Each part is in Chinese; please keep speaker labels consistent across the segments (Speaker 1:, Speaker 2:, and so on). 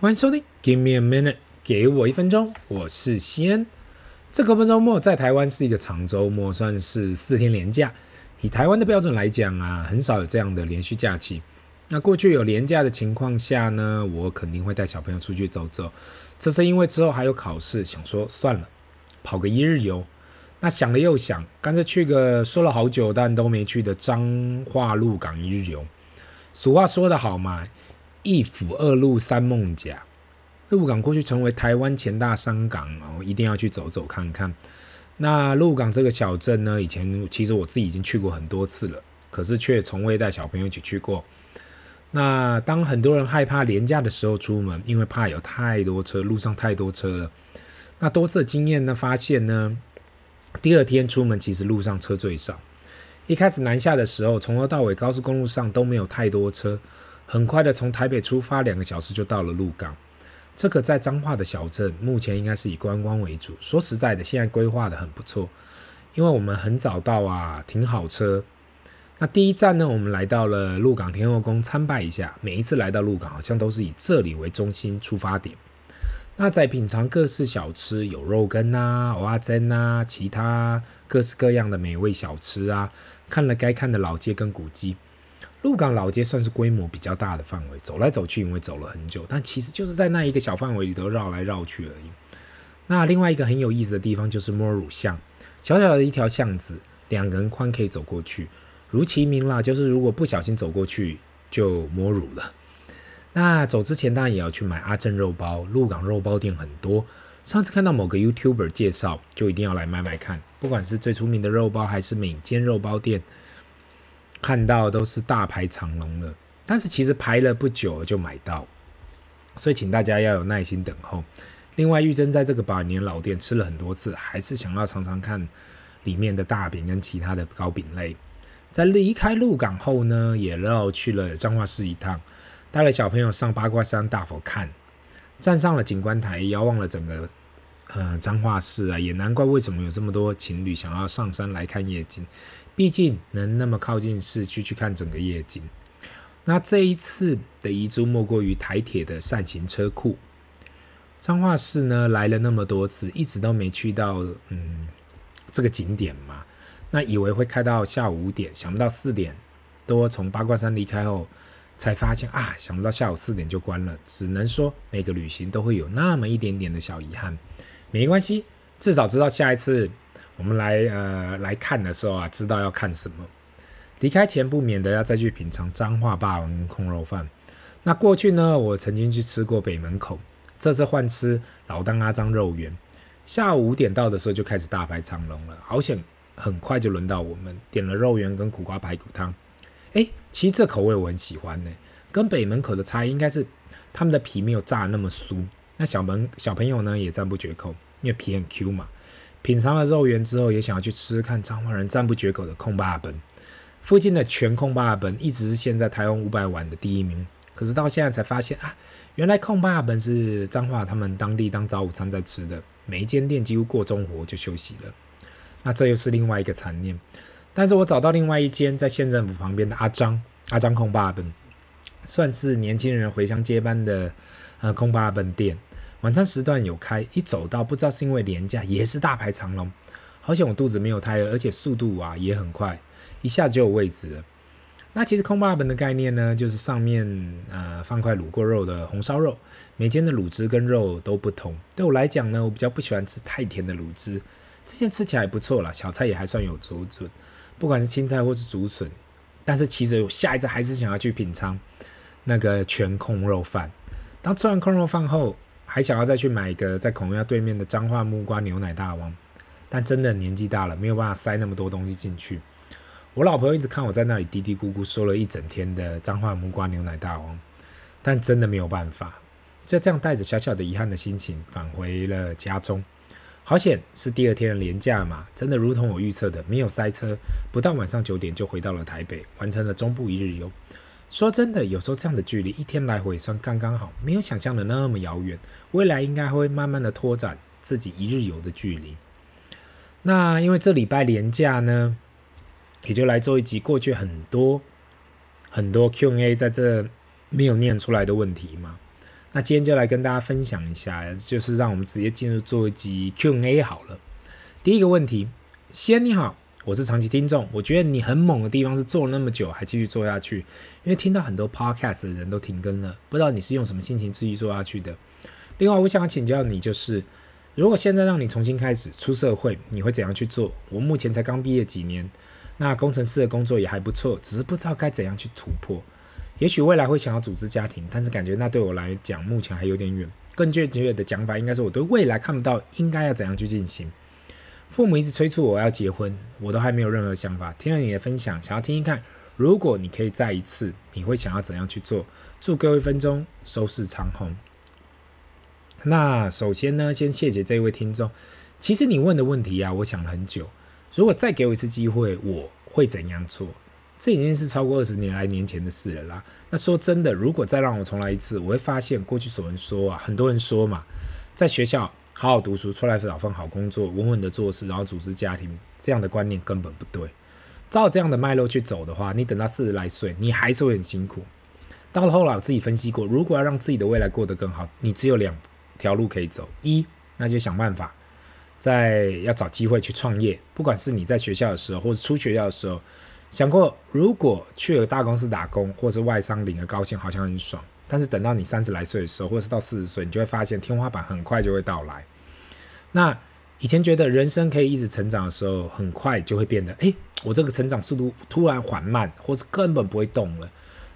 Speaker 1: 欢迎收听，Give me a minute，给我一分钟，我是西恩。这个周末在台湾是一个长周末，算是四天连假。以台湾的标准来讲啊，很少有这样的连续假期。那过去有连假的情况下呢，我肯定会带小朋友出去走走。这是因为之后还有考试，想说算了，跑个一日游。那想了又想，干脆去个说了好久但都没去的彰化鹿港一日游。俗话说得好嘛。一府二路三梦甲，鹿港过去成为台湾前大商港哦，一定要去走走看看。那鹿港这个小镇呢，以前其实我自己已经去过很多次了，可是却从未带小朋友一起去过。那当很多人害怕廉价的时候出门，因为怕有太多车，路上太多车了。那多次经验呢，发现呢，第二天出门其实路上车最少。一开始南下的时候，从头到尾高速公路上都没有太多车。很快的从台北出发，两个小时就到了鹿港。这个在彰化的小镇，目前应该是以观光为主。说实在的，现在规划的很不错，因为我们很早到啊，停好车。那第一站呢，我们来到了鹿港天后宫参拜一下。每一次来到鹿港，好像都是以这里为中心出发点。那在品尝各式小吃，有肉羹啊、蚵仔煎啊，其他各式各样的美味小吃啊，看了该看的老街跟古迹。鹿港老街算是规模比较大的范围，走来走去，因为走了很久，但其实就是在那一个小范围里头绕来绕去而已。那另外一个很有意思的地方就是摸乳巷，小小的一条巷子，两个人宽可以走过去，如其名啦，就是如果不小心走过去就摸乳了。那走之前当然也要去买阿正肉包，鹿港肉包店很多，上次看到某个 YouTuber 介绍，就一定要来买买看，不管是最出名的肉包还是每间肉包店。看到都是大排长龙了，但是其实排了不久就买到，所以请大家要有耐心等候。另外，玉珍在这个百年老店吃了很多次，还是想要尝尝看里面的大饼跟其他的糕饼类。在离开鹿港后呢，也绕去了彰化市一趟，带了小朋友上八卦山大佛看，站上了景观台，遥望了整个呃彰化市啊，也难怪为什么有这么多情侣想要上山来看夜景。毕竟能那么靠近市区去看整个夜景，那这一次的遗珠莫过于台铁的扇形车库。彰化市呢，来了那么多次，一直都没去到嗯这个景点嘛。那以为会开到下午五点，想不到四点多从八卦山离开后，才发现啊，想不到下午四点就关了。只能说每个旅行都会有那么一点点的小遗憾，没关系，至少知道下一次。我们来呃来看的时候啊，知道要看什么。离开前不免的要再去品尝彰化霸王跟控肉饭。那过去呢，我曾经去吃过北门口，这次换吃老当阿张肉圆。下午五点到的时候就开始大排长龙了，好险，很快就轮到我们点了肉圆跟苦瓜排骨汤。哎，其实这口味我很喜欢呢，跟北门口的差异应该是他们的皮没有炸那么酥。那小朋小朋友呢也赞不绝口，因为皮很 Q 嘛。品尝了肉圆之后，也想要去吃吃看彰化人赞不绝口的控肉饭。附近的全控肉饭一直是现在台湾五百碗的第一名，可是到现在才发现啊，原来控肉饭是彰化他们当地当早午餐在吃的。每一间店几乎过中午就休息了，那这又是另外一个残念。但是我找到另外一间在县政府旁边的阿张阿张控肉饭，算是年轻人回乡接班的呃控肉饭店。晚餐时段有开，一走到不知道是因为连假，也是大排长龙。好险我肚子没有太饿，而且速度啊也很快，一下就有位置了。那其实空霸本的概念呢，就是上面呃放块卤过肉的红烧肉，每间的卤汁跟肉都不同。对我来讲呢，我比较不喜欢吃太甜的卤汁，这间吃起来不错啦，小菜也还算有水准，不管是青菜或是竹笋。但是其实我下一次还是想要去品尝那个全控肉饭。当吃完控肉饭后，还想要再去买一个在孔庙对面的彰化木瓜牛奶大王，但真的年纪大了，没有办法塞那么多东西进去。我老婆一直看我在那里嘀嘀咕咕说了一整天的彰化木瓜牛奶大王，但真的没有办法，就这样带着小小的遗憾的心情返回了家中。好险是第二天的连假嘛，真的如同我预测的，没有塞车，不到晚上九点就回到了台北，完成了中部一日游。说真的，有时候这样的距离一天来回算刚刚好，没有想象的那么遥远。未来应该会慢慢的拓展自己一日游的距离。那因为这礼拜连假呢，也就来做一集过去很多很多 Q&A 在这没有念出来的问题嘛。那今天就来跟大家分享一下，就是让我们直接进入做一集 Q&A 好了。第一个问题，先你好，我是长期听众，我觉得你很猛的地方是做了那么久还继续做下去，因为听到很多 Podcast 的人都停更了，不知道你是用什么心情继续做下去的。另外，我想请教你，就是如果现在让你重新开始出社会，你会怎样去做？我目前才刚毕业几年，那工程师的工作也还不错，只是不知道该怎样去突破。也许未来会想要组织家庭，但是感觉那对我来讲目前还有点远。更确切的讲法，应该是我对未来看不到应该要怎样去进行。父母一直催促我要结婚，我都还没有任何想法。听了你的分享，想要听听看，如果你可以再一次，你会想要怎样去做？祝各位分钟收视长虹。那首先呢，先谢谢这位听众。其实你问的问题啊，我想了很久。如果再给我一次机会，我会怎样做？这已经是超过二十年来年前的事了啦。那说真的，如果再让我重来一次，我会发现过去所人说啊，很多人说嘛，在学校好好读书，出来找份好工作，稳稳的做事，然后组织家庭，这样的观念根本不对。照这样的脉络去走的话，你等到四十来岁，你还是会很辛苦。到了后来，我自己分析过，如果要让自己的未来过得更好，你只有两条路可以走：一，那就想办法，在要找机会去创业，不管是你在学校的时候，或者出学校的时候。想过，如果去了大公司打工，或是外商领个高薪，好像很爽。但是等到你三十来岁的时候，或者是到四十岁，你就会发现天花板很快就会到来。那以前觉得人生可以一直成长的时候，很快就会变得，诶，我这个成长速度突然缓慢，或是根本不会动了。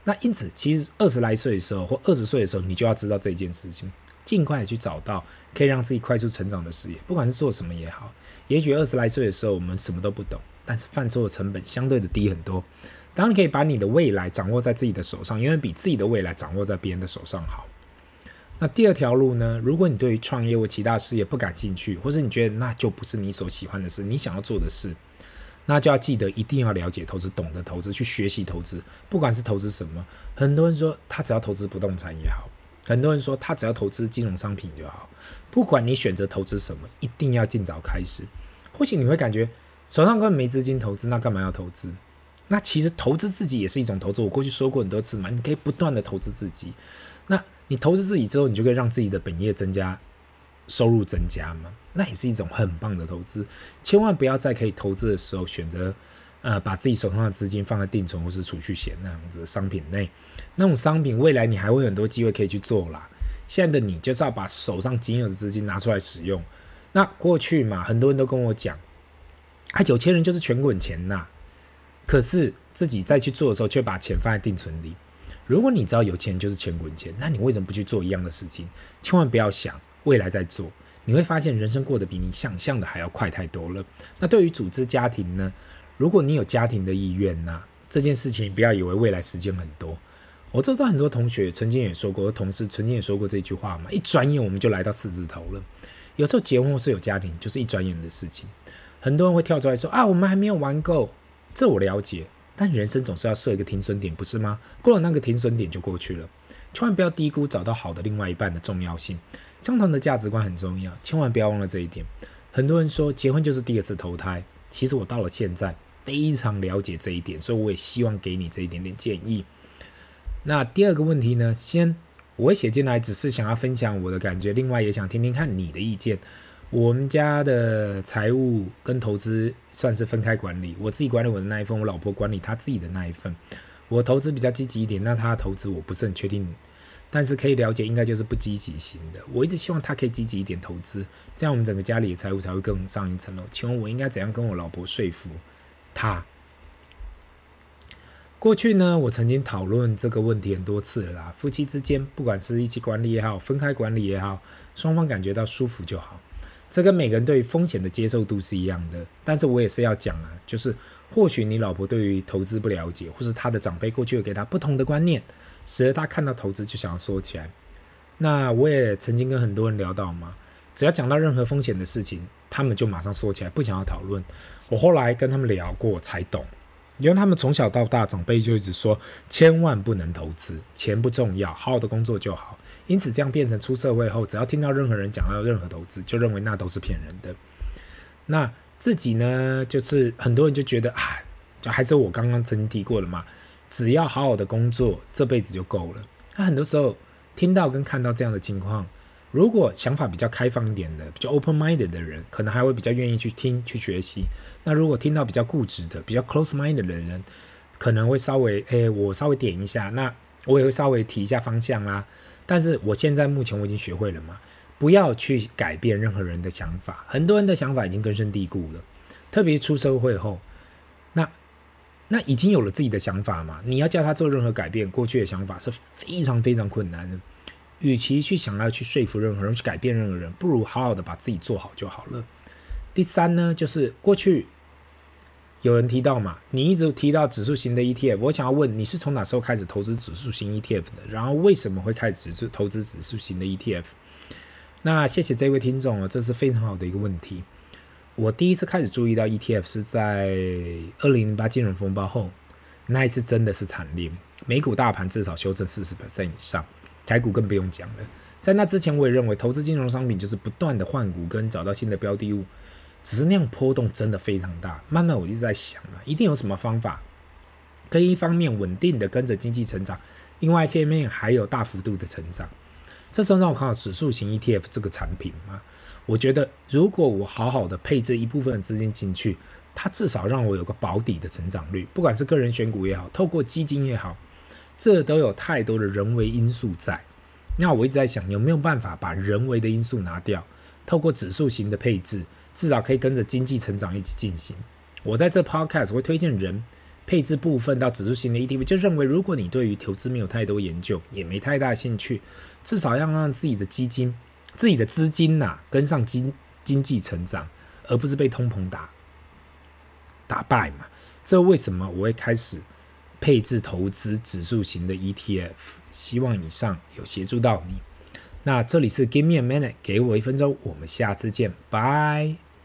Speaker 1: 那因此，其实二十来岁的时候，或二十岁的时候，你就要知道这件事情，尽快去找到可以让自己快速成长的事业，不管是做什么也好。也许二十来岁的时候，我们什么都不懂。但是犯错的成本相对的低很多，当然可以把你的未来掌握在自己的手上，因为比自己的未来掌握在别人的手上好。那第二条路呢？如果你对于创业或其他事业不感兴趣，或是你觉得那就不是你所喜欢的事，你想要做的事，那就要记得一定要了解投资，懂得投资，去学习投资。不管是投资什么，很多人说他只要投资不动产也好，很多人说他只要投资金融商品就好。不管你选择投资什么，一定要尽早开始。或许你会感觉。手上根本没资金投资，那干嘛要投资？那其实投资自己也是一种投资。我过去说过很多次嘛，你可以不断的投资自己。那你投资自己之后，你就可以让自己的本业增加，收入增加嘛，那也是一种很棒的投资。千万不要在可以投资的时候选择，呃，把自己手上的资金放在定存或是储蓄险那样子的商品内。那种商品未来你还会很多机会可以去做啦。现在的你就是要把手上仅有的资金拿出来使用。那过去嘛，很多人都跟我讲。啊，有钱人就是全滚钱呐，可是自己再去做的时候，却把钱放在定存里。如果你知道有钱就是钱滚钱，那你为什么不去做一样的事情？千万不要想未来再做，你会发现人生过得比你想象的还要快太多了。那对于组织家庭呢？如果你有家庭的意愿呐，这件事情不要以为未来时间很多。我知道很多同学曾经也说过，同事曾经也说过这句话嘛，一转眼我们就来到四字头了。有时候结婚或是有家庭，就是一转眼的事情。很多人会跳出来说啊，我们还没有玩够，这我了解。但人生总是要设一个停损点，不是吗？过了那个停损点就过去了。千万不要低估找到好的另外一半的重要性。相同的价值观很重要，千万不要忘了这一点。很多人说结婚就是第二次投胎，其实我到了现在非常了解这一点，所以我也希望给你这一点点建议。那第二个问题呢？先我会写进来，只是想要分享我的感觉，另外也想听听看你的意见。我们家的财务跟投资算是分开管理，我自己管理我的那一份，我老婆管理她自己的那一份。我投资比较积极一点，那她的投资我不是很确定，但是可以了解，应该就是不积极型的。我一直希望她可以积极一点投资，这样我们整个家里的财务才会更上一层楼。请问我应该怎样跟我老婆说服她？过去呢，我曾经讨论这个问题很多次了啦。夫妻之间，不管是一起管理也好，分开管理也好，双方感觉到舒服就好。这跟每个人对于风险的接受度是一样的，但是我也是要讲啊，就是或许你老婆对于投资不了解，或是她的长辈过去有给她不同的观念，使得她看到投资就想要说起来。那我也曾经跟很多人聊到嘛，只要讲到任何风险的事情，他们就马上说起来，不想要讨论。我后来跟他们聊过才懂。因为他们从小到大，长辈就一直说，千万不能投资，钱不重要，好好的工作就好。因此，这样变成出社会后，只要听到任何人讲到任何投资，就认为那都是骗人的。那自己呢，就是很多人就觉得啊，就还是我刚刚曾经提过的嘛，只要好好的工作，这辈子就够了。那很多时候，听到跟看到这样的情况，如果想法比较开放一点的，比较 open minded 的人，可能还会比较愿意去听去学习。那如果听到比较固执的、比较 close minded 的人，可能会稍微，诶，我稍微点一下，那我也会稍微提一下方向啦。但是我现在目前我已经学会了嘛，不要去改变任何人的想法。很多人的想法已经根深蒂固了，特别出社会后，那那已经有了自己的想法嘛，你要叫他做任何改变，过去的想法是非常非常困难的。与其去想要去说服任何人，去改变任何人，不如好好的把自己做好就好了。第三呢，就是过去有人提到嘛，你一直提到指数型的 ETF，我想要问你是从哪时候开始投资指数型 ETF 的？然后为什么会开始指数投资指数型的 ETF？那谢谢这位听众啊，这是非常好的一个问题。我第一次开始注意到 ETF 是在二零零八金融风暴后，那一次真的是惨烈，美股大盘至少修正四十 percent 以上。台股更不用讲了，在那之前，我也认为投资金融商品就是不断的换股跟找到新的标的物，只是那样波动真的非常大。慢慢我一直在想了，一定有什么方法，可以一方面稳定的跟着经济成长，另外一方面还有大幅度的成长。这时候让我看到指数型 ETF 这个产品嘛，我觉得如果我好好的配置一部分的资金进去，它至少让我有个保底的成长率，不管是个人选股也好，透过基金也好。这都有太多的人为因素在，那我一直在想，有没有办法把人为的因素拿掉，透过指数型的配置，至少可以跟着经济成长一起进行。我在这 podcast 会推荐人配置部分到指数型的 ETF，就认为如果你对于投资没有太多研究，也没太大兴趣，至少要让自己的基金、自己的资金呐、跟上经经济成长，而不是被通膨打打败嘛。这为什么我会开始？配置投资指数型的 ETF，希望以上有协助到你。那这里是 Give me a minute，给我一分钟，我们下次见，拜。